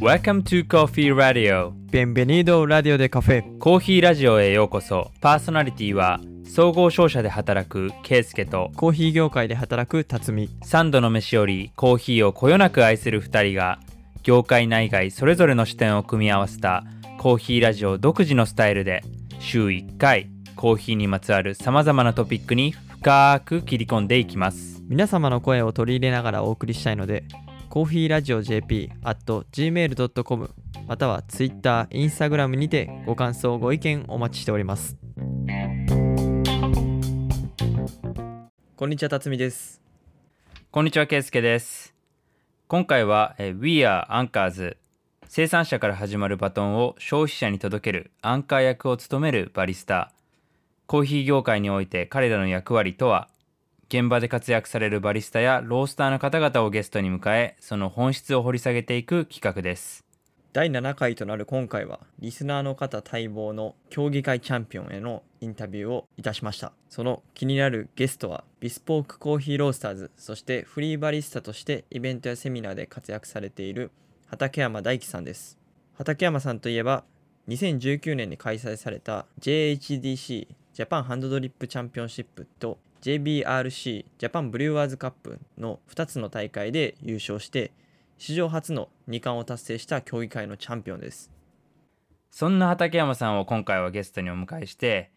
Welcome to Coffee Radio. Bienvenido Radio de Café コーヒーラジオへようこそ。パーソナリティは総合商社で働くケイスケとコーヒー業界で働く辰巳。3度の飯よりコーヒーをこよなく愛する2人が業界内外それぞれの視点を組み合わせたコーヒーラジオ独自のスタイルで週1回コーヒーにまつわるさまざまなトピックに深く切り込んでいきます皆様の声を取り入れながらお送りしたいのでコーヒーラジオ JP at gmail.com または Twitter、Instagram にてご感想ご意見お待ちしております。こんにちは辰巳です。こんにちはケイスケです。今回はえー We are Anchors 生産者から始まるバトンを消費者に届けるアンカー役を務めるバリスタコーヒー業界において彼らの役割とは現場で活躍されるバリスタやロースターの方々をゲストに迎えその本質を掘り下げていく企画です。第7回となる今回はリスナーの方待望の競技会チャンピオンへのインタビューをいたしました。その気になるゲストはビスポークコーヒーロースターズそしてフリーバリスタとしてイベントやセミナーで活躍されている畠山大樹さんです。畠山さんといえば2019年に開催された JHDC ジャパンハンドドリップチャンピオンシップと JBRC ジャパンブリュワーズカップの2つの大会で優勝して史上初の2冠を達成した競技会のチャンピオンです。そんな畠山さんを今回はゲストにお迎えして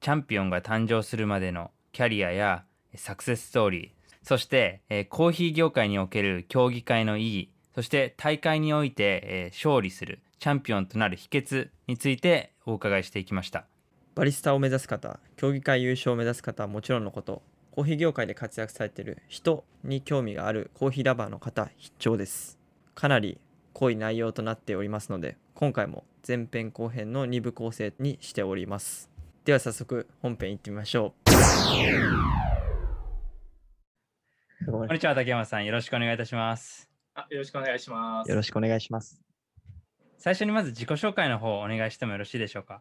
チャンピオンが誕生するまでのキャリアやサクセスストーリーそして、えコーヒー業界における競技会の意義そして大会において、え勝利するチャンピオンとなる秘訣についてお伺いしていきました。バリスタを目指す方競技会優勝を目指す方はもちろんのことコーヒー業界で活躍されている人に興味があるコーヒーラバーの方必聴です。かなり濃い内容となっておりますので今回も前編後編の2部構成にしております。では早速本編いってみましょう。こんにちは畠山さん。よろしくお願いいたします。あよろしくお願いします。よろしくお願いします。最初にまず自己紹介の方お願いしてもよろしいでしょうか？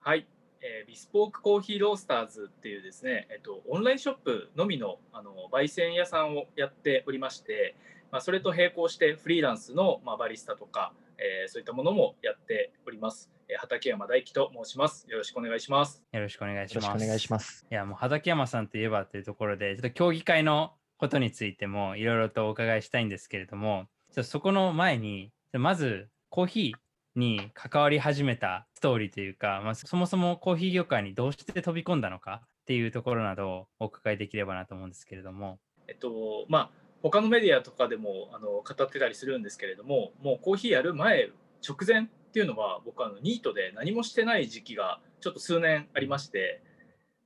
はい、えービスポークコーヒーロースターズっていうですね、えっと、オンラインショップのみのあの焙煎屋さんをやっておりまして、まあ、それと並行してフリーランスの、まあ、バリスタとか、えーそういったものもやっております。えー畠山大樹と申します。よろしくお願いします。よろしくお願いしよろますしくお願いしますいやもう畠山さんといえばというところでちょっと競技会のことについてもいろいろとお伺いしたいんですけれどもちょっとそこの前にまずコーヒーに関わり始めたストーリーというか、まあ、そもそもコーヒー業界にどうして飛び込んだのかっていうところなどをお伺いできればなと思うんですけれども。えっとまあ他のメディアとかでもあの語ってたりするんですけれどももうコーヒーやる前直前っていうのは僕あのニートで何もしてない時期がちょっと数年ありまして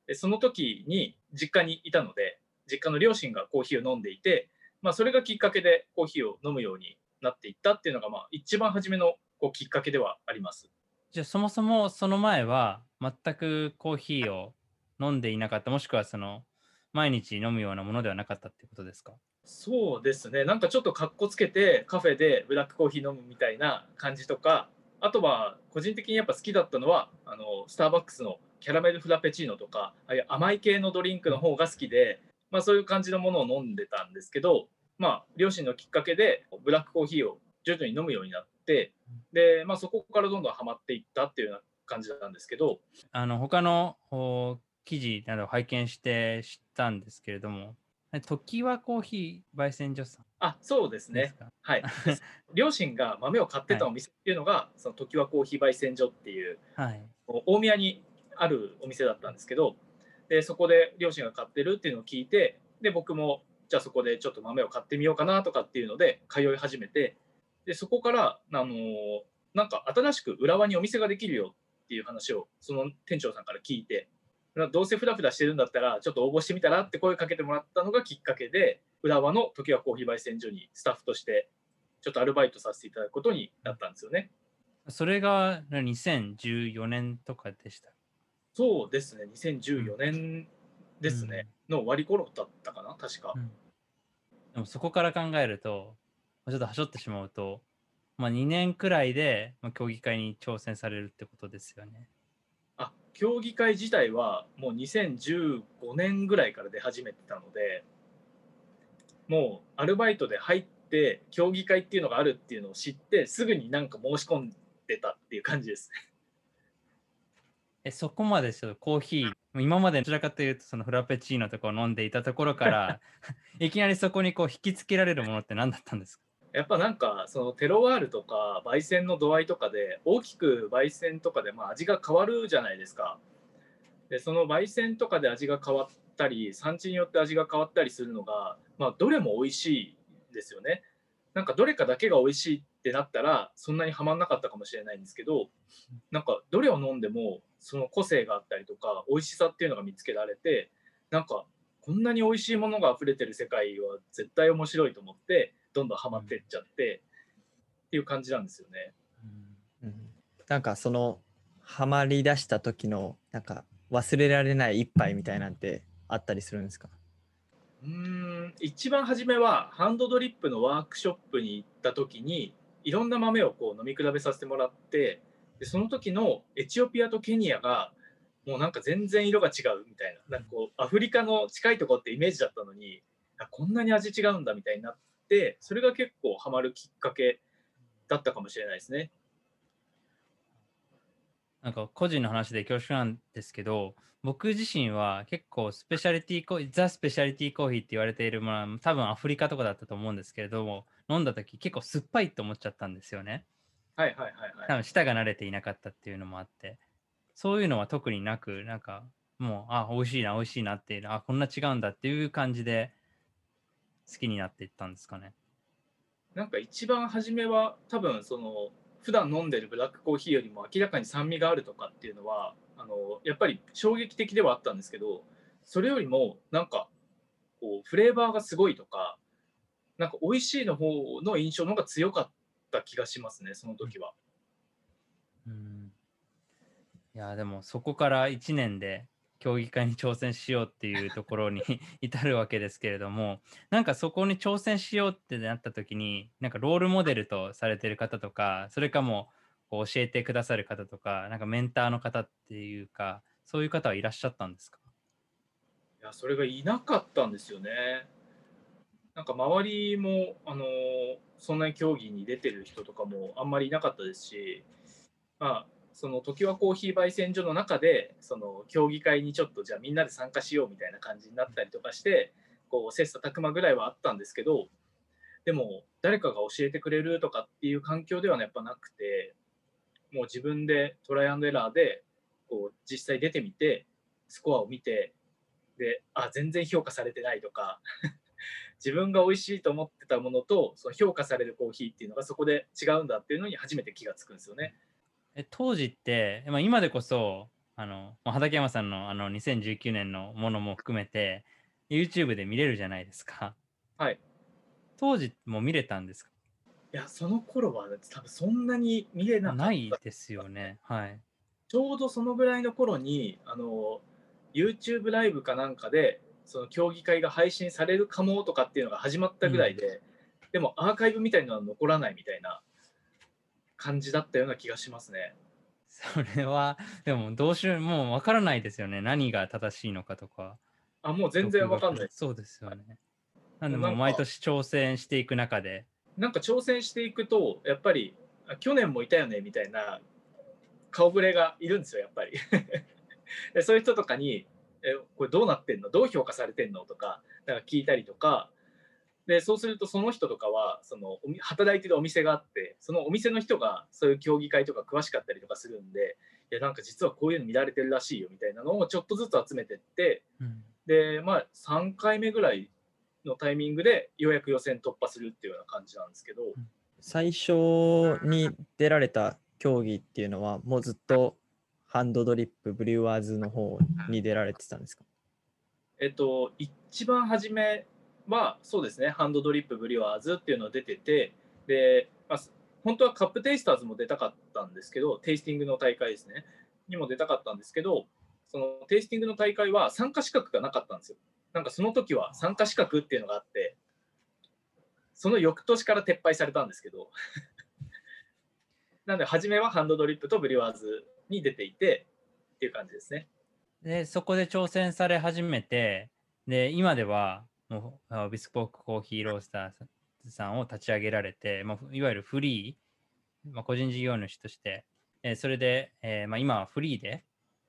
でその時に実家にいたので実家の両親がコーヒーを飲んでいて、まあ、それがきっかけでコーヒーを飲むようになっていったっていうのが、まあ、一番初めのこうきっかけではあります。じゃあそもそもその前は全くコーヒーを飲んでいなかった。もしくはその毎日飲むようなものではなかったってことですか？そうですね、なんかちょっとかっこつけて、カフェでブラックコーヒー飲むみたいな感じとか、あとは個人的にやっぱ好きだったのは、あのスターバックスのキャラメルフラペチーノとか、ああいう甘い系のドリンクの方が好きで、まあ、そういう感じのものを飲んでたんですけど、まあ、両親のきっかけで、ブラックコーヒーを徐々に飲むようになって、でまあ、そこからどんどんハマっていったっていうような感じなんですけど、あの他のお記事などを拝見して知ったんですけれども、時はコーヒー焙煎所さんあそうですね。はい、両親が豆を買ってたお店っていうのが、その時はコーヒー焙煎所っていう、はい。大宮にあるお店だったんですけどでそこで両親が買ってるっていうのを聞いてで僕もじゃあそこでちょっと豆を買ってみようかなとかっていうので通い始めてでそこから、あのーなんか新しく浦和にお店ができるよっていう話をその店長さんから聞いてなどうせフラフラしてるんだったらちょっと応募してみたらって声かけてもらったのがきっかけで浦和の時はコーヒー焙煎所にスタッフとしてちょっとアルバイトさせていただくことになったんですよね。それが2014年とかでした？そうですね、2014年ですね、の終わり頃だったかな、確か。うんでもそこから考えると、ちょっとはしょってしまうと、まあ、2年くらいで、まあ、競技会に挑戦されるってことですよね。あ競技会自体はもう2015年ぐらいから出始めてたので、もうアルバイトで入って競技会っていうのがあるっていうのを知ってすぐになんか申し込んでたっていう感じですね。えそこまでちょっとコーヒー今までどちらかというとそのフラペチーノとかを飲んでいたところから いきなりそこにこう引きつけられるものって何だったんですか？やっぱなんかそのテロワールとか焙煎の度合いとかで大きく焙煎とかでまあ味が変わるじゃないですか。でその焙煎とかで味が変わったり産地によって味が変わったりするのが、まあ、どれも美味しいですよね。なんかどれかだけが美味しいってなったらそんなにはまんなかったかもしれないんですけどなんかどれを飲んでもその個性があったりとか美味しさっていうのが見つけられてなんかこんなに美味しいものが溢れてる世界は絶対面白いと思ってどんどんハマってっちゃって、っていう感じなんですよね。うん、なんかそのハマりだした時のなんか忘れられない一杯みたいなんてあったりするんですか？うん。一番初めはハンドドリップのワークショップに行った時にいろんな豆をこう飲み比べさせてもらってでその時のエチオピアとケニアがもうなんか全然色が違うみたいななんかこうアフリカの近いとこってイメージだったのにこんなに味違うんだみたいになってそれが結構ハマるきっかけだったかもしれないですね。なんか個人の話で恐縮なんですけど僕自身は結構スペシャリティコーヒーザ・スペシャリティコーヒーって言われているものは多分アフリカとかだったと思うんですけれども飲んだ時結構酸っぱいと思っちゃったんですよね。はいはいはいはい。多分舌が慣れていなかったっていうのもあってそういうのは特になくなんかもうあ美味しいな美味しいなってあこんな違うんだっていう感じで好きになっていったんですかね？なんか一番初めは多分その普段飲んでるブラックコーヒーよりも明らかに酸味があるとかっていうのはあのやっぱり衝撃的ではあったんですけどそれよりもなんかこうフレーバーがすごいとかなんか美味しいの方の印象の方が強かった気がしますねその時は。うんいやでもそこから1年で競技会に挑戦しようっていうところに 至るわけですけれどもなんかそこに挑戦しようってなった時になんかロールモデルとされてる方とかそれかもこう教えてくださる方とかなんかメンターの方っていうかそういう方はいらっしゃったんですか？いやそれがいなかったんですよね。なんか周りもあのそんなに競技に出てる人とかもあんまりいなかったですし、まあ、その常盤コーヒー焙煎所の中でその競技会にちょっとじゃあみんなで参加しようみたいな感じになったりとかしてこう切磋琢磨ぐらいはあったんですけどでも誰かが教えてくれるとかっていう環境ではやっぱなくてもう自分でトライアンドエラーでこう実際出てみてスコアを見てであ全然評価されてないとか 自分が美味しいと思ってたものとその評価されるコーヒーっていうのがそこで違うんだっていうのに初めて気がつくんですよね。え当時って、まあ、今でこそあの、まあ、畠山さんのあの2019年のものも含めて YouTube で見れるじゃないですか。はい。当時も見れたんですか？いや、その頃は多分そんなに見れなかった。ないですよね。はい。ちょうどそのぐらいの頃に、あの、YouTube ライブかなんかで、その競技会が配信されるかもとかっていうのが始まったぐらいで、うん、でもアーカイブみたいなのは残らないみたいな感じだったような気がしますね。それは、でもどうしよう、もうわからないですよね。何が正しいのかとか。あ、もう全然わかんない。そうですよね。なんでも毎年挑戦していく中で。なんか挑戦していくと、やっぱり、去年もいたよねみたいな顔ぶれがいるんですよ、やっぱり。でそういう人とかに、え、これどうなってんの？どう評価されてんの？とか、なんか聞いたりとか、でそうするとその人とかはその働いてるお店があってそのお店の人がそういう競技会とか詳しかったりとかするんでいやなんか実はこういうの見られてるらしいよみたいなのをちょっとずつ集めてって、うん、でまあ3回目ぐらいのタイミングでようやく予選突破するっていうような感じなんですけど、最初に出られた競技っていうのはもうずっとハンドドリップブリュワーズの方に出られてたんですか？えっと一番初めはそうですね。ハンドドリップブリワーズっていうのが出ててで、まあ、本当はカップテイスターズも出たかったんですけどテイスティングの大会ですね。にも出たかったんですけどそのテイスティングの大会は参加資格がなかったんですよ。なんかその時は参加資格っていうのがあってその翌年から撤廃されたんですけど なんで初めはハンドドリップとブリワーズに出ていてっていう感じですね。でそこで挑戦され始めてで今ではもうあビスポークコーヒーロースターさんを立ち上げられて、まあ、いわゆるフリー、まあ、個人事業主として、えーそれで、えーまあ、今はフリーで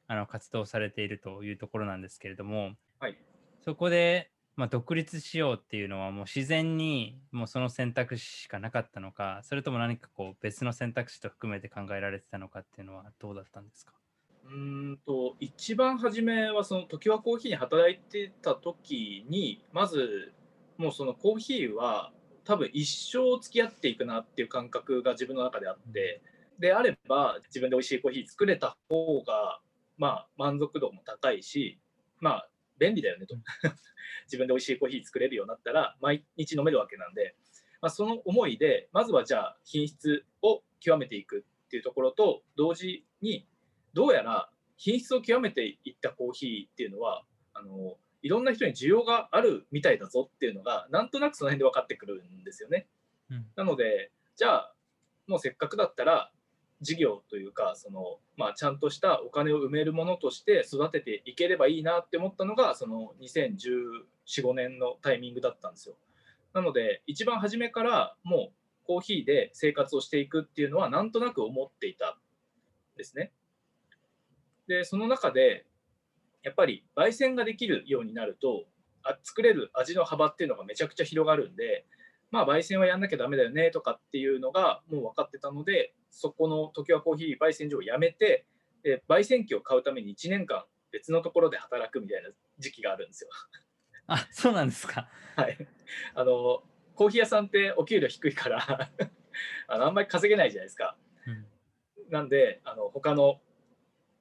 あの活動されているというところなんですけれども、はい。そこで、まあ、独立しようっていうのはもう自然にもうその選択肢しかなかったのかそれとも何かこう別の選択肢と含めて考えられてたのかっていうのはどうだったんですか？うんと一番初めはその時はコーヒーに働いてた時にまずもうそのコーヒーは多分一生付き合っていくなっていう感覚が自分の中であってであれば自分で美味しいコーヒー作れた方がまあ満足度も高いしまあ便利だよねと。自分で美味しいコーヒー作れるようになったら毎日飲めるわけなんで、まあ、その思いでまずはじゃあ品質を極めていくっていうところと同時にどうやら品質を極めていったコーヒーっていうのはあのいろんな人に需要があるみたいだぞっていうのがなんとなくその辺で分かってくるんですよね。うんなのでじゃあもうせっかくだったら事業というかその、まあ、ちゃんとしたお金を埋めるものとして育てていければいいなって思ったのがその201415年のタイミングだったんですよ。なので一番初めからもうコーヒーで生活をしていくっていうのはなんとなく思っていたんですね。でその中でやっぱり焙煎ができるようになるとあ作れる味の幅っていうのがめちゃくちゃ広がるんでまあ焙煎はやんなきゃダメだよねとかっていうのがもう分かってたのでそこの常盤コーヒー焙煎所を辞めてで焙煎機を買うために1年間別のところで働くみたいな時期があるんですよ。あそうなんですか。はい、あのコーヒー屋さんってお給料低いからあのあんまり稼げないじゃないですか。うんなんであの他の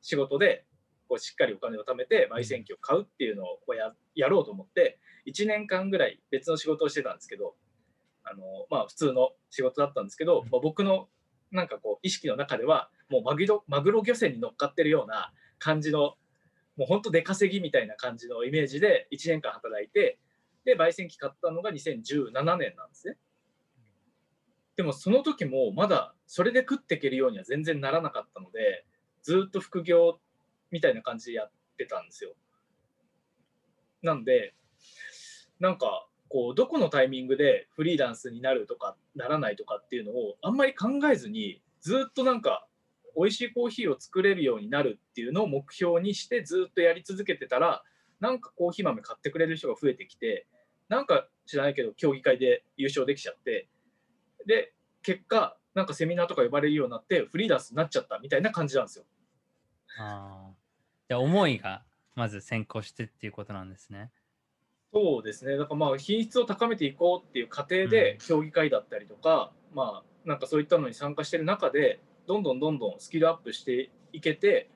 仕事でこうしっかりお金を貯めて焙煎機を買うっていうのをややろうと思って1年間ぐらい別の仕事をしてたんですけどあの、まあ、普通の仕事だったんですけど、まあ、僕のなんかこう意識の中ではもうマグロマグロ漁船に乗っかってるような感じのもう本当出稼ぎみたいな感じのイメージで1年間働いてで焙煎機買ったのが2017年なんですね。でもその時もまだそれで食っていけるようには全然ならなかったのでずっと副業みたいな感じでやってたんですよ。なんでなんかこうどこのタイミングでフリーランスになるとかならないとかっていうのをあんまり考えずにずっとなんか美味しいコーヒーを作れるようになるっていうのを目標にしてずっとやり続けてたらなんかコーヒー豆買ってくれる人が増えてきてなんか知らないけど競技会で優勝できちゃってで結果なんかセミナーとか呼ばれるようになってフリーランスになっちゃったみたいな感じなんですよ。あーじゃあ思いがまず先行してっていうことなんですね。そうですねだからまあ品質を高めていこうっていう過程で競技会だったりとか、まあなんかそういったのに参加してる中でどんどんどんどんスキルアップしていけて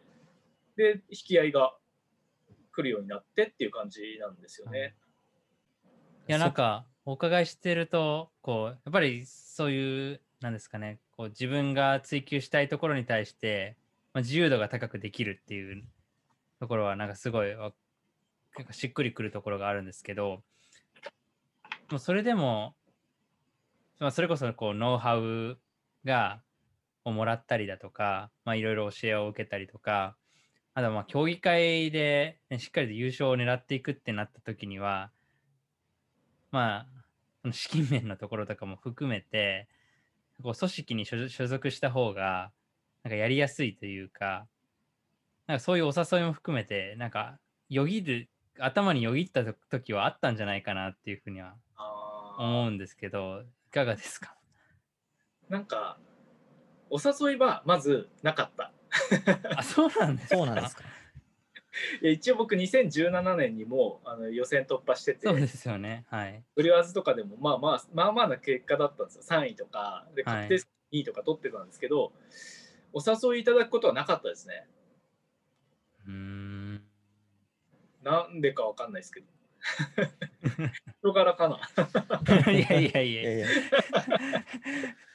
で引き合いが来るようになってっていう感じなんですよね。いやなんかお伺いしてるとこうやっぱりそういうなんですかねこう自分が追求したいところに対して、まあ、自由度が高くできるっていうところはなんかすごいなんかしっくりくるところがあるんですけどもうそれでも、まあ、それこそこうノウハウがをもらったりだとかまあいろいろ教えを受けたりとかあとはまあ競技会で、ね、しっかりと優勝を狙っていくってなった時にはまあ、資金面のところとかも含めて、こう組織に所所属した方が、なんかやりやすいというか、なんかそういうお誘いも含めて、なんかよぎる、頭によぎったと時はあったんじゃないかなっていうふうには思うんですけど、いかがですか？なんかお誘いはまずなかった。あ、そうなんですか？そうなんですか？いや一応僕2017年にもあの予選突破しててそうですよね。はい。ブリュワーズとかでもまあまあまあまあな結果だったんですよ3位とかではい確定2位とか取ってたんですけど、お誘いいただくことはなかったですねうーん。なんでかわかんないですけど 人柄かないや いやいやいやいや、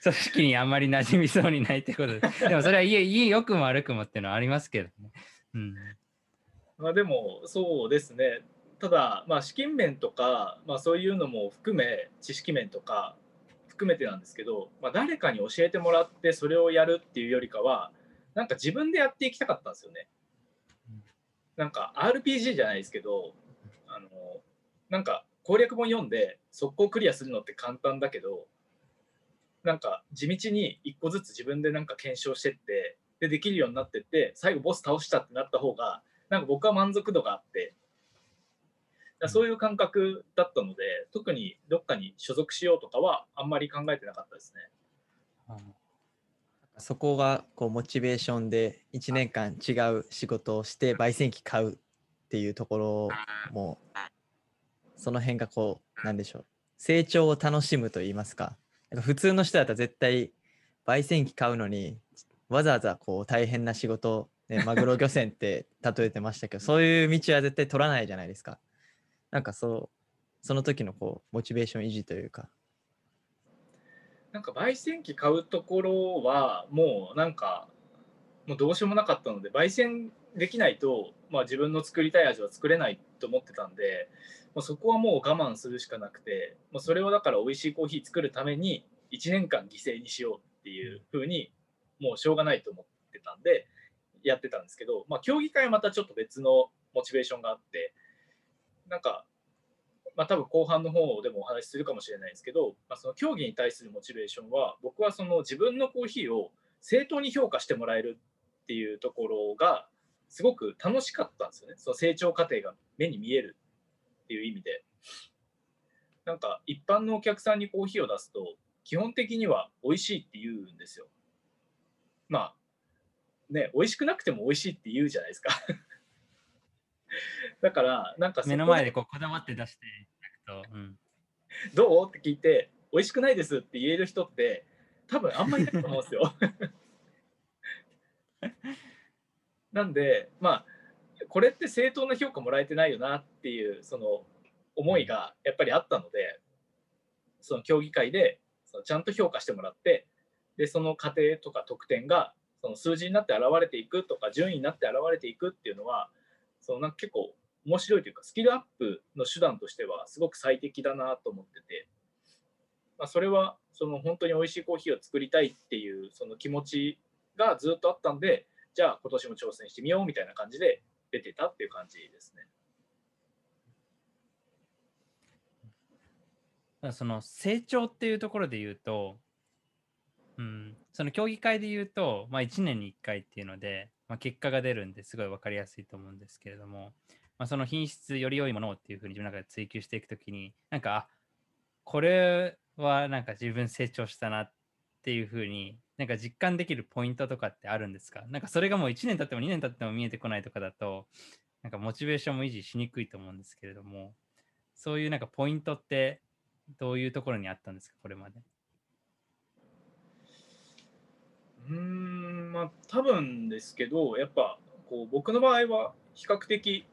組織にあんまり馴染みそうにないってことで。でもそれはいい、いい、良くも悪くもっていうのはありますけどね。うん。まあでもそうですねただまあ資金面とか、まあ、そういうのも含め知識面とか含めてなんですけど、まあ、誰かに教えてもらってそれをやるっていうよりかはなんか自分でやっていきたかったんですよね。なんか RPG じゃないですけどあのなんか攻略本読んで速攻クリアするのって簡単だけどなんか地道に一個ずつ自分でなんか検証してってでできるようになってって最後ボス倒したってなった方がなんか僕は満足度があって。だそういう感覚だったので特にどっかに所属しようとかはあんまり考えてなかったですね。そこがこうモチベーションで1年間違う仕事をして焙煎機買うっていうところもその辺がこうなんでしょう。成長を楽しむと言いますか普通の人だったら絶対焙煎機買うのにわざわざこう大変な仕事、ね、マグロ漁船って例えてましたけど そういう道は絶対取らないじゃないですか。なんかそうその時のこうモチベーション維持というかなんか焙煎機買うところはもうなんかもうどうしようもなかったので焙煎できないと、まあ、自分の作りたい味は作れないと思ってたんでもうそこはもう我慢するしかなくてもうそれをだから美味しいコーヒー作るために1年間犠牲にしようっていうふうにもうしょうがないと思ってたんでやってたんですけど、まあ、競技会はまたちょっと別のモチベーションがあってなんかまあ、多分後半の方でもお話しするかもしれないですけど、まあ、その競技に対するモチベーションは僕はその自分のコーヒーを正当に評価してもらえるっていうところがすごく楽しかったんですよね。その成長過程が目に見えるっていう意味で。なんか一般のお客さんにコーヒーを出すと基本的には美味しいって言うんですよ。まあね美味しくなくても美味しいって言うじゃないですか。だからなんか目の前でこうこだわって出して焼くと、うん、どう？って聞いて美味しくないですって言える人って多分あんまりいないと思うんですよ。なんでまあこれって正当な評価もらえてないよなっていうその思いがやっぱりあったのでその競技会でそのちゃんと評価してもらってでその過程とか得点がその数字になって現れていくとか順位になって現れていくっていうのはそのなんか結構面白いというかスキルアップの手段としてはすごく最適だなと思ってて、まあ、それはその本当に美味しいコーヒーを作りたいっていうその気持ちがずっとあったんでじゃあ今年も挑戦してみようみたいな感じで出てたっていう感じですね。その成長っていうところで言うと、うん、その競技会で言うと、まあ、1年に1回っていうので、まあ、結果が出るんですごい分かりやすいと思うんですけれども、まあ、その品質より良いものをっていうふうに自分の中で追求していくときになんかこれはなんか自分成長したなっていうふうになんか実感できるポイントとかってあるんですか？なんかそれがもう1年経っても2年経っても見えてこないとかだとなんかモチベーションも維持しにくいと思うんですけれどもそういうなんかポイントってどういうところにあったんですかこれまで？うんまあ多分ですけどやっぱこう僕の場合は比較的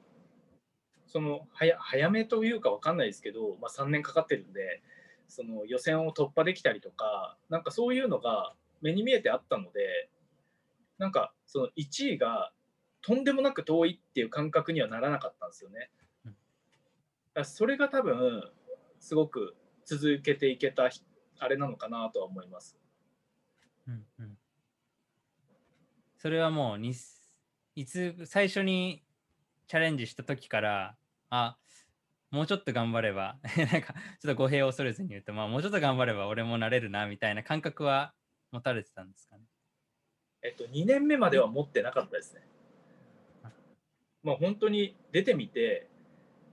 その早早めというか分かんないですけど、まあ、3年かかってるんでその予選を突破できたりとかなんかそういうのが目に見えてあったのでなんかその1位がとんでもなく遠いっていう感覚にはならなかったんですよね。だそれが多分すごく続けていけたあれなのかなとは思います。うんうん、それはもうにいつ最初にチャレンジした時からあもうちょっと頑張れば なんかちょっと語弊を恐れずに言うと、まあ、もうちょっと頑張れば俺もなれるなみたいな感覚は持たれてたんですかねえっと2年目までは持ってなかったですね。まあ本当に出てみて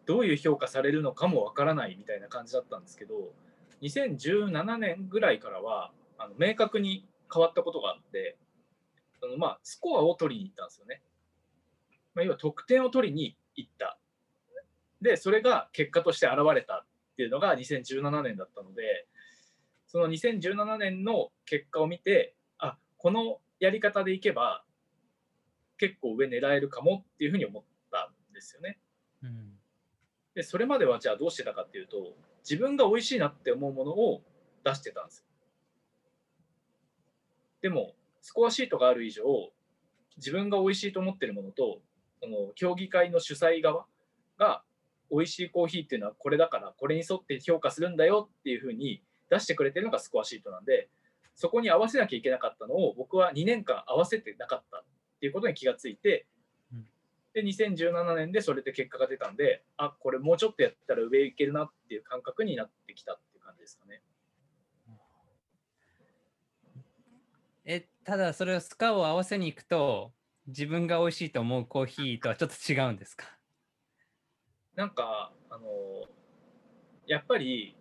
どういう評価されるのかもわからないみたいな感じだったんですけど2017年ぐらいからはあの明確に変わったことがあってそのまあスコアを取りに行ったんですよね。まあ、要は得点を取りに行った。で、それが結果として現れたっていうのが2017年だったので、その2017年の結果を見て、あこのやり方でいけば結構上狙えるかもっていうふうに思ったんですよね。うん、でそれまではじゃあどうしてたかっていうと自分が美味しいなって思うものを出してたんですよ。でもスコアシートがある以上自分が美味しいと思ってるものとその競技会の主催側が美味しいコーヒーっていうのはこれだからこれに沿って評価するんだよっていうふうに出してくれてるのがスコアシートなんでそこに合わせなきゃいけなかったのを僕は2年間合わせてなかったっていうことに気がついて、で2017年でそれで結果が出たんであこれもうちょっとやったら上行けるなっていう感覚になってきたっていう感じですかね。えただそれをスカを合わせに行くと自分が美味しいと思うコーヒーとはちょっと違うんですか？なんかあのやっぱり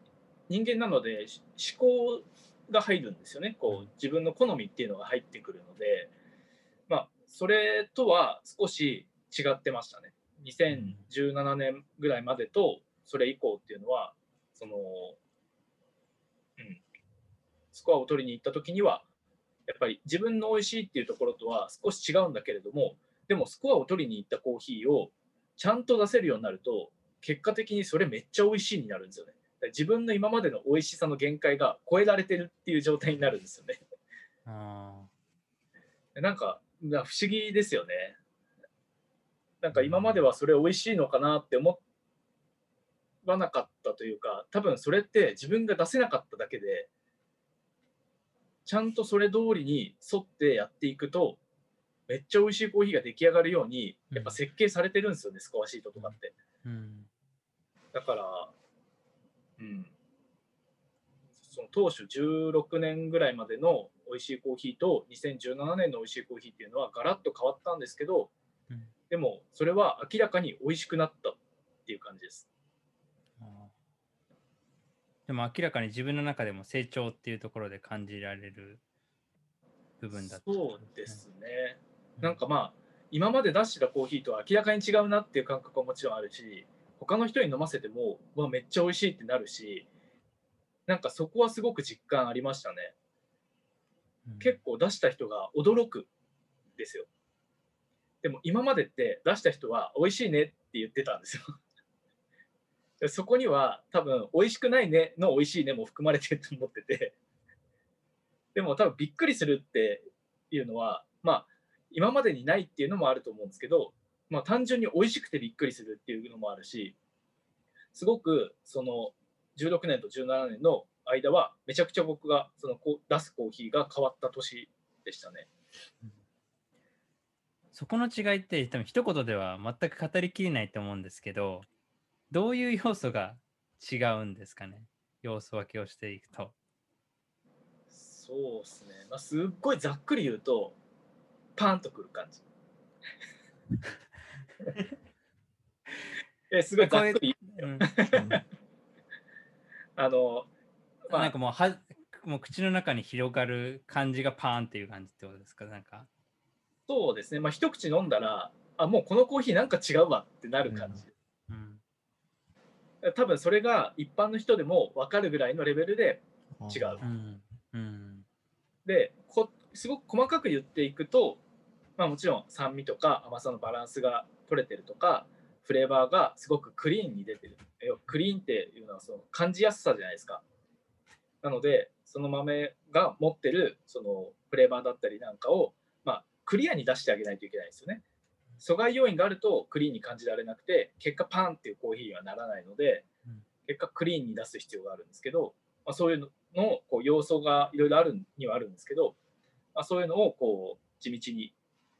人間なのでし思考が入るんですよね。こう自分の好みっていうのが入ってくるので。まあそれとは少し違ってましたね。2017年ぐらいまでとそれ以降っていうのはそのうん。スコアを取りに行った時にはやっぱり自分の美味しいっていうところとは少し違うんだけれどもでもスコアを取りに行ったコーヒーをちゃんと出せるようになると結果的にそれめっちゃ美味しいになるんですよね。自分の今までの美味しさの限界が超えられてるっていう状態になるんですよね。あなんか不思議ですよね。なんか今まではそれ美味しいのかなって思わなかったというか多分それって自分が出せなかっただけでちゃんとそれ通りに沿ってやっていくとめっちゃ美味しいコーヒーが出来上がるようにやっぱ設計されてるんですよね、スコアシートとかって。うん。だから、うん、その当初16年ぐらいまでの美味しいコーヒーと2017年の美味しいコーヒーっていうのはガラッと変わったんですけど、うん。でもそれは明らかに美味しくなったっていう感じです。でも明らかに自分の中でも成長っていうところで感じられる部分だったってことそうですね。ねなんかまあ今まで出してたコーヒーとは明らかに違うなっていう感覚はもちろんあるし他の人に飲ませても、まあ、めっちゃ美味しいってなるしなんかそこはすごく実感ありましたね。うん結構出した人が驚くんですよ。でも今までって出した人は美味しいねって言ってたんですよ。そこには多分美味しくないねの美味しいねも含まれてると思ってて でも多分びっくりするっていうのはまあ今までにないっていうのもあると思うんですけど、まあ、単純に美味しくてびっくりするっていうのもあるしすごくその16年と17年の間はめちゃくちゃ僕がそのこ出すコーヒーが変わった年でしたね。そこの違いって多分一言では全く語りきれないと思うんですけどどういう要素が違うんですかね？要素分けをしていくと。そうですね、まあ、すっごいざっくり言うとパンとくる感じ。えすごいざっくりうん あの、まあなんかもうはもう口の中に広がる感じがパーンっていう感じってことですか？なんか。そうですね、まあ、一口飲んだらあもうこのコーヒーなんか違うわってなる感じ。うん多分それが一般の人でも分かるぐらいのレベルで違う。うん。うん。でこすごく細かく言っていくと、まあ、もちろん酸味とか甘さのバランスが取れてるとかフレーバーがすごくクリーンに出てる。要はクリーンっていうのはその感じやすさじゃないですか。なのでその豆が持ってるそのフレーバーだったりなんかを、まあ、クリアに出してあげないといけないですよね阻害要因があるとクリーンに感じられなくて結果パンっていうコーヒーにはならないのでうん。結果クリーンに出す必要があるんですけど、まあ、そういうののこう要素がいろいろあるにはあるんですけど、まあ、そういうのをこう地道に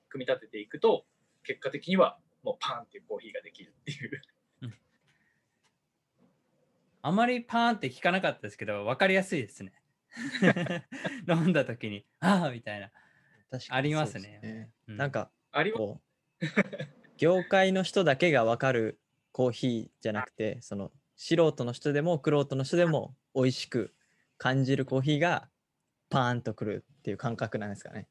組み立てていくと結果的にはもうパンっていうコーヒーができるっていう。あまりパーンって聞かなかったですけど分かりやすいですね。飲んだ時にああみたいな。確かにありますね。ですうん。なんかあります 業界の人だけが分かるコーヒーじゃなくてその素人の人でも玄人の人でも美味しく感じるコーヒーがパーンとくるっていう感覚なんですかね。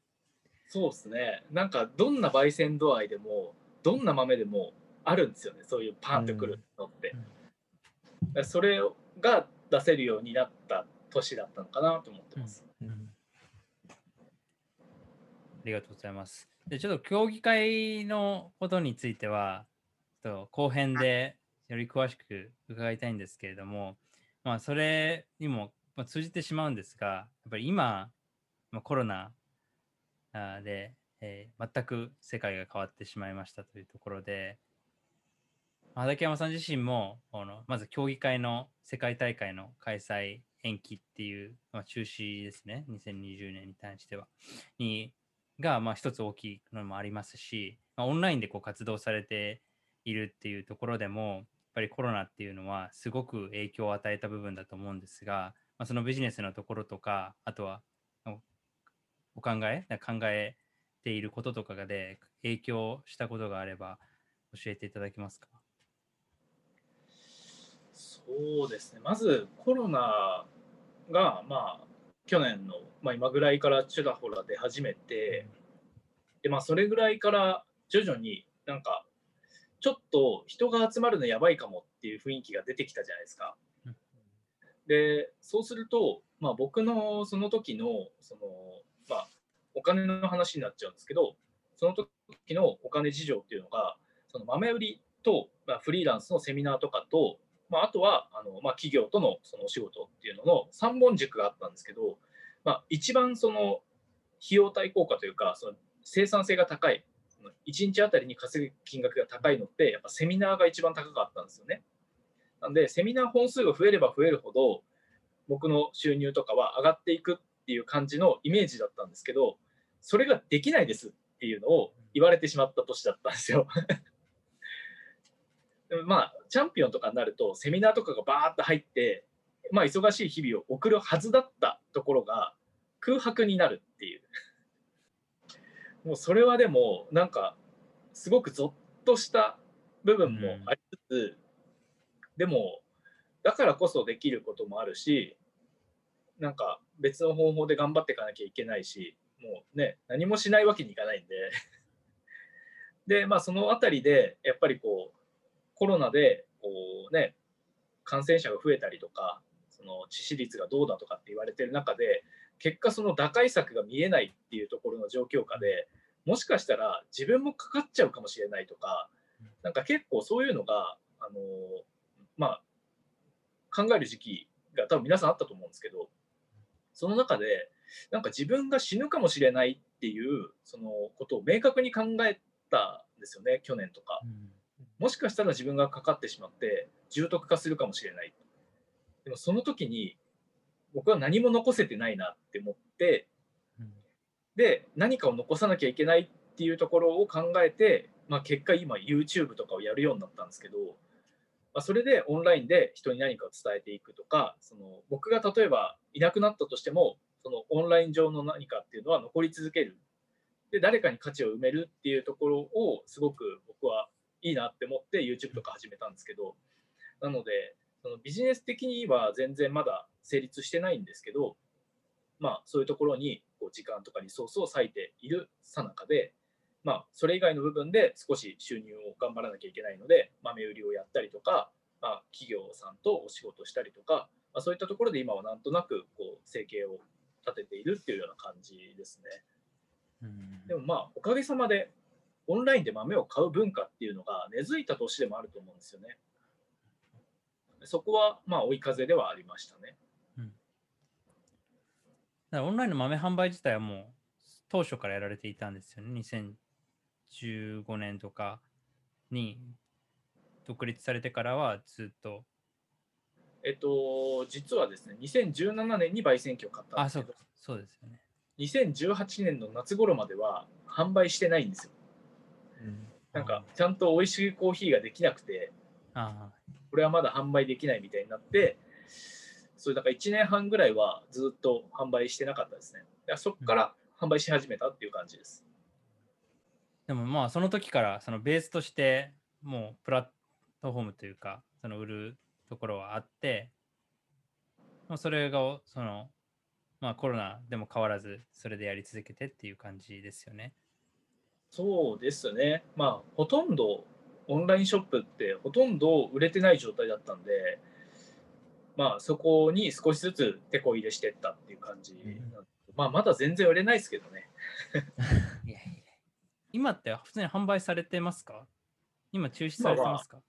そうですね。なんかどんな焙煎度合いでもどんな豆でもあるんですよね。そういうパンってくるのって、うん。それが出せるようになった年だったのかなと思ってます、うん。ありがとうございます。で、ちょっと競技会のことについては、ちょっと後編でより詳しく伺いたいんですけれども、まあ、それにも通じてしまうんですが、やっぱり今、まあ、コロナで、えー全く世界が変わってしまいましたというところで、畠山さん自身もこのまず競技会の世界大会の開催延期っていう、まあ、中止ですね2020年に対しては。にがまあ一つ大きいのもありますしまあ、オンラインでこう活動されているっていうところでも、やっぱりコロナっていうのはすごく影響を与えた部分だと思うんですが、まあ、そのビジネスのところとか、あとはお考え、考えていることとかで影響したことがあれば教えていただけますか？そうですね、まずコロナが、まあ、去年の、まあ、今ぐらいからちらほら出始めて、でまあ、それぐらいから徐々になんか、ちょっと人が集まるのやばいかもっていう雰囲気が出てきたじゃないですか。で、そうすると、まあ、僕のその時のその、まあ、お金の話になっちゃうんですけど、その時のお金事情っていうのが、その豆売りと、まあ、フリーランスのセミナーとかと、まあ、あとはあの、まあ、企業とのそのお仕事っていうのの3本軸があったんですけど、まあ、一番その費用対効果というか、その生産性が高い、1日あたりに稼ぐ金額が高いのって、やっぱセミナーが一番高かったんですよね。なんで、セミナー本数が増えれば増えるほど、僕の収入とかは上がっていくっていう感じのイメージだったんですけど、それができないですっていうのを言われてしまった年だったんですよまあ、チャンピオンとかになると、セミナーとかがバーッと入って、まあ、忙しい日々を送るはずだったところが空白になるっていう。もうそれはでも、なんか、すごくゾッとした部分もありつつ、うん、でも、だからこそできることもあるし、なんか別の方法で頑張っていかなきゃいけないし、もうね、何もしないわけにいかないんで で、まあ、そのあたりで、やっぱりこう、コロナで、こうね、感染者が増えたりとか、その致死率がどうだとかって言われてる中で、結果、その打開策が見えないっていうところの状況下で、もしかしたら自分もかかっちゃうかもしれないとか、なんか結構そういうのが、あのまあ、考える時期が多分皆さんあったと思うんですけど、その中で、なんか自分が死ぬかもしれないっていうそのことを明確に考えたんですよね、去年とか。もしかしたら自分がかかってしまって重篤化するかもしれない。でもその時に僕は何も残せてないなって思って、で、何かを残さなきゃいけないっていうところを考えて、まあ、結果今 YouTube とかをやるようになったんですけど、まあ、それでオンラインで人に何かを伝えていくとか、その僕が例えばいなくなったとしても、そのオンライン上の何かっていうのは残り続ける。で、誰かに価値を埋めるっていうところをすごくいいなって思って YouTube とか始めたんですけど、なので、そのビジネス的には全然まだ成立してないんですけど、まあそういうところにこう時間とかリソースを割いているさなかで、まあそれ以外の部分で少し収入を頑張らなきゃいけないので、豆売りをやったりとか、まあ企業さんとお仕事したりとか、まあ、そういったところで今はなんとなくこう生計を立てているっていうような感じですね。うん、でもまあおかげさまでオンラインで豆を買う文化っていうのが根付いた年でもあると思うんですよね。そこはまあ追い風ではありましたね。うん、だからオンラインの豆販売自体はもう当初からやられていたんですよね。2015年とかに独立されてからはずっとえっと、実はですね、2017年に焙煎機を買ったんですけど、そうですよね。2018年の夏頃までは販売してないんですよ。うん、なんか、ちゃんと美味しいコーヒーができなくて、あこれはまだ販売できないみたいになって、それだから1年半ぐらいはずっと販売してなかったですね。だそこから販売し始めたっていう感じです。でもまあ、その時からそのベースとして、もうプラットフォームというか、その売るところはあって、まあ、それがその、まあ、コロナでも変わらずそれでやり続けてっていう感じですよね。そうですね。まあほとんどオンラインショップってほとんど売れてない状態だったんで、まあそこに少しずつ手こ入れしてったっていう感じ、うん、まあまだ全然売れないですけどね。いやいや今って普通に販売されてますか？今中止されてますか、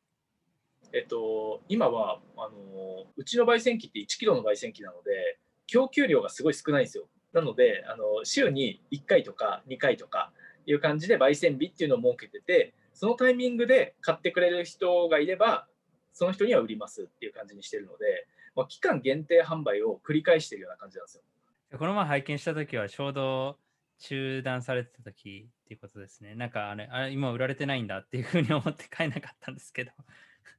えっと、今はあのうちの焙煎機って1キロの焙煎機なので供給量がすごい少ないんですよ。なのであの週に1回とか2回とかいう感じで焙煎日っていうのを設けててそのタイミングで買ってくれる人がいればその人には売りますっていう感じにしてるので、まあ、期間限定販売を繰り返してるような感じなんですよ。この前拝見した時はちょうど中断されてた時っていうことですね。なんかあれ、あれ今売られてないんだっていうふうに思って買えなかったんですけど。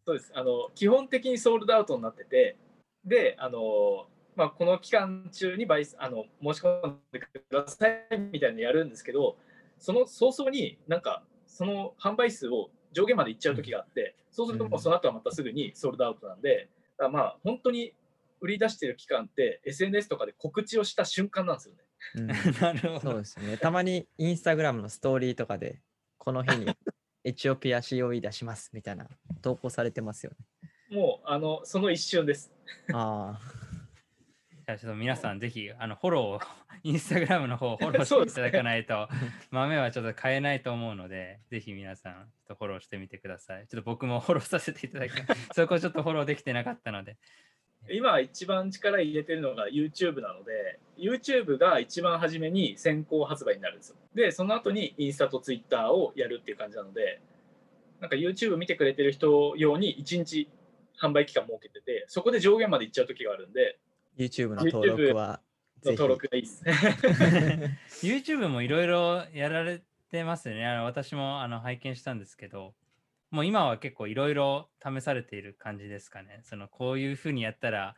そうですあの基本的にソールドアウトになっててであの、まあ、この期間中にバイあの申し込んでくださいみたいなのやるんですけどその早々になんかその販売数を上限までいっちゃう時があって、そうするともうその後はまたすぐにソールドアウトなんで、だまあ本当に売り出してる期間って SNS とかで告知をした瞬間なんですよね。うん なるほどそうで。すよね。たまにインスタグラムのストーリーとかで、この日に エチオピア COE 出しますみたいな投稿されてますよね。もうあのその一瞬です。あじゃあちょっと皆さんぜひあのフォローを、インスタグラムの方を フォローしていただかないと、豆はちょっと買えないと思うので、ぜひ皆さんちょっとフォローしてみてください。ちょっと僕も フォローさせていただきます。そこちょっとフォローできてなかったので。今一番力入れてるのが YouTube なので YouTube が一番初めに先行発売になるんですよでその後にインスタと Twitter をやるっていう感じなのでなんか YouTube 見てくれてる人用に1日販売期間設けててそこで上限まで行っちゃう時があるんであ、YouTube の登録はぜひ。登録がいいですね YouTube もいろいろやられてますよね。あの私もあの拝見したんですけど、もう今は結構いろいろ試されている感じですかね。そのこういうふうにやったら、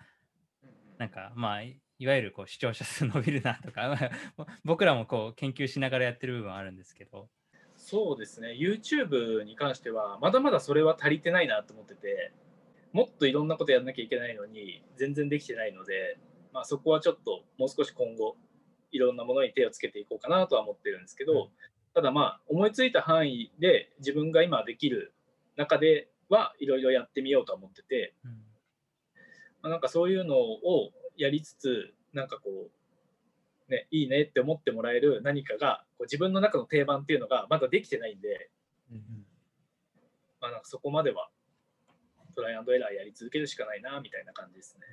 なんかまあ、いいわゆるこう視聴者数伸びるなとか、ま あ僕らもこう研究しながらやってる部分はあるんですけど、そうですね YouTube に関してはまだまだそれは足りてないなと思っててもっといろんなことやらなきゃいけないのに全然できてないので、まあ、そこはちょっともう少し今後いろんなものに手をつけていこうかなとは思ってるんですけど、うん。ただまあ思いついた範囲で自分が今できる中ではいろいろやってみようとは思ってて、うん。まあ、なんかそういうのをやりつつなんかこう、ね、いいねって思ってもらえる何かがこう自分の中の定番っていうのがまだできてないんで、うん。まあ、なんかそこまではトライアンドエラーやり続けるしかないなみたいな感じですね。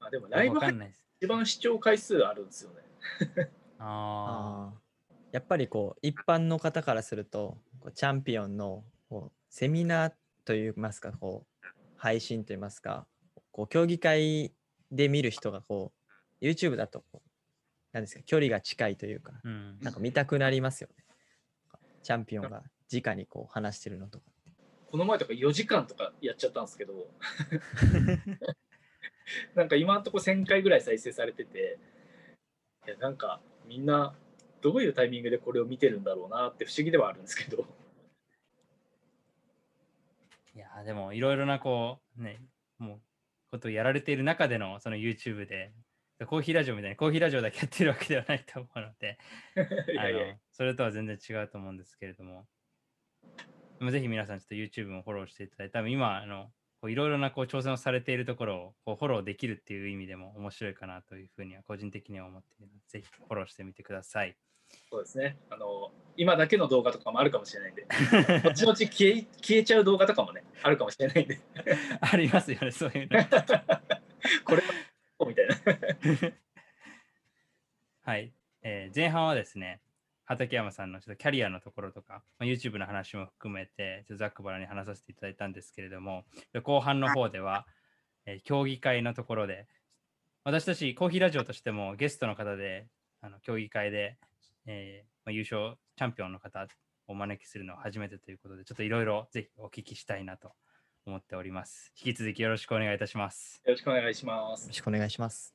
まあ、でもライブ配信わかんないです。一番視聴回数あるんですよね。ああーやっぱりこう一般の方からするとこうチャンピオンのこうセミナーといいますかこう配信といいますかこう競技会で見る人がこう YouTube だとこうなんですか距離が近いというかあ、うん。なんか見たくなりますよね。チャンピオンが直にこう話してるのとか。この前とか4時間とかやっちゃったんですけど。なんか今のところ1000回ぐらい再生されてて。いやなんかみんなどういうタイミングでこれを見てるんだろうなって不思議ではあるんですけど。いやーでもいろいろなこうねもうことをやられている中でのその YouTube で。コーヒーラジオみたいにコーヒーラジオだけやってるわけではないと思うので。いやいや。あのそれとは全然違うと思うんですけれどもでもぜひ皆さんちょっと YouTube もフォローしていただいて多分今あのいろいろなこう挑戦をされているところをこうフォローできるっていう意味でも面白いかなというふうには個人的には思っているのでぜひフォローしてみてください。そうですね。あの今だけの動画とかもあるかもしれないんで。後々消え消えちゃう動画とかもねあるかもしれないんで。ありますよねそういうの。これみたいな。はい、えー前半はですね、畠山さんのちょっとキャリアのところとか、まあ、YouTube の話も含めて、ちょっとざっくばらんに話させていただいたんですけれども、後半の方では、えー競技会のところで、私たちコーヒーラジオとしてもゲストの方で、あの競技会で、えーまあ、優勝チャンピオンの方をお招きするのは初めてということで、ちょっといろいろぜひお聞きしたいなと思っております。引き続きよろしくお願いいたします。よろしくお願いしますよろしくお願いします。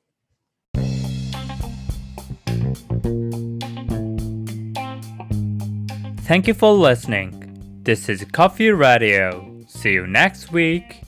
Thank you for listening. This is Coffee Radio. See you next week.